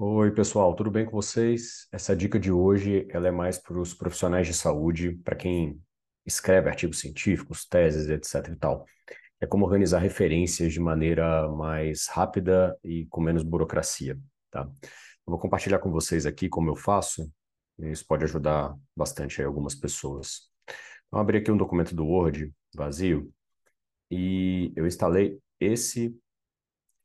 Oi, pessoal, tudo bem com vocês? Essa dica de hoje, ela é mais para os profissionais de saúde, para quem escreve artigos científicos, teses, etc e tal. É como organizar referências de maneira mais rápida e com menos burocracia, tá? Eu vou compartilhar com vocês aqui como eu faço, isso pode ajudar bastante algumas pessoas. Então, abri aqui um documento do Word vazio e eu instalei esse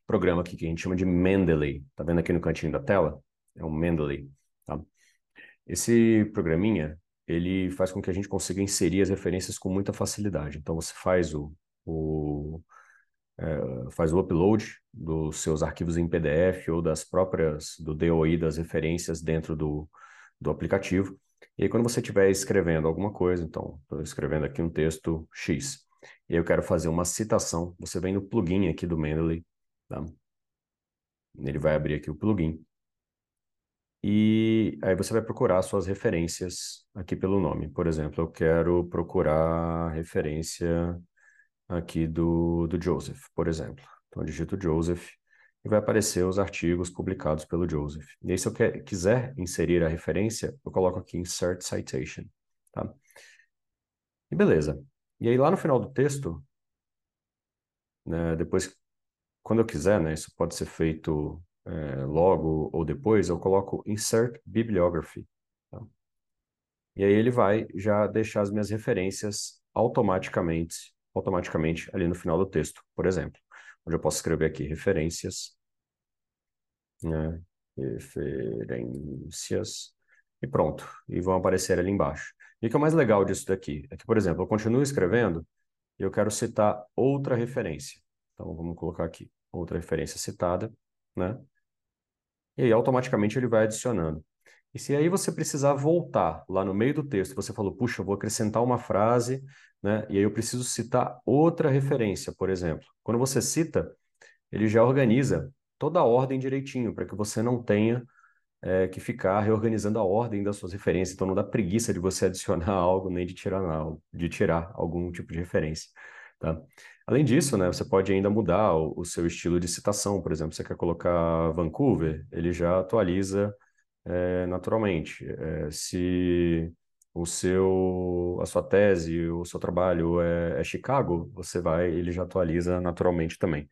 programa aqui que a gente chama de Mendeley. Tá vendo aqui no cantinho da tela? É um Mendeley, tá? Esse programinha, ele faz com que a gente consiga inserir as referências com muita facilidade. Então, você faz o, o é, faz o upload dos seus arquivos em PDF ou das próprias, do DOI das referências dentro do, do aplicativo. E aí, quando você estiver escrevendo alguma coisa, então, estou escrevendo aqui um texto X, e eu quero fazer uma citação, você vem no plugin aqui do Mendeley, Tá? Ele vai abrir aqui o plugin. E aí você vai procurar suas referências aqui pelo nome. Por exemplo, eu quero procurar referência aqui do, do Joseph, por exemplo. Então eu digito Joseph e vai aparecer os artigos publicados pelo Joseph. E aí se eu quer, quiser inserir a referência, eu coloco aqui Insert Citation. Tá? E beleza. E aí lá no final do texto, né, depois quando eu quiser, né, isso pode ser feito é, logo ou depois, eu coloco Insert Bibliography. Tá? E aí ele vai já deixar as minhas referências automaticamente, automaticamente ali no final do texto, por exemplo. Onde eu posso escrever aqui referências, né, referências, e pronto. E vão aparecer ali embaixo. E o que é o mais legal disso daqui é que, por exemplo, eu continuo escrevendo e eu quero citar outra referência. Então, vamos colocar aqui outra referência citada, né? E aí, automaticamente, ele vai adicionando. E se aí você precisar voltar lá no meio do texto, você falou, puxa, eu vou acrescentar uma frase, né? E aí eu preciso citar outra referência, por exemplo. Quando você cita, ele já organiza toda a ordem direitinho, para que você não tenha é, que ficar reorganizando a ordem das suas referências. Então não dá preguiça de você adicionar algo, nem de tirar, de tirar algum tipo de referência. Tá? Além disso, né, você pode ainda mudar o, o, seu estilo de citação. Por exemplo, você quer colocar Vancouver, ele já atualiza é, naturalmente. É, se o seu, a sua tese, o seu trabalho é, é Chicago, você vai, ele já atualiza naturalmente também.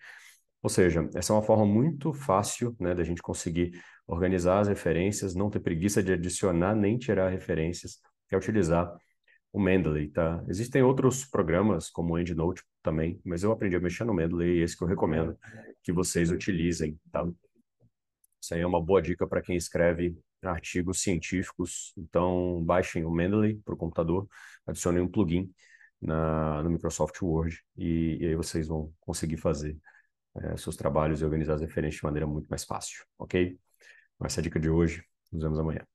Ou seja, essa é uma forma muito fácil né, da gente conseguir organizar as referências, não ter preguiça de adicionar nem tirar referências, é utilizar o Mendeley, tá? Existem outros programas, como o EndNote também, mas eu aprendi a mexer no Mendeley e esse que eu recomendo que vocês utilizem, tá? Isso aí é uma boa dica para quem escreve artigos científicos. Então, baixem o Mendeley para o computador, adicionem um plugin na, no Microsoft Word e, e aí vocês vão conseguir fazer é, seus trabalhos e organizar as referências de maneira muito mais fácil, ok? Essa é a dica de hoje. Nos vemos amanhã.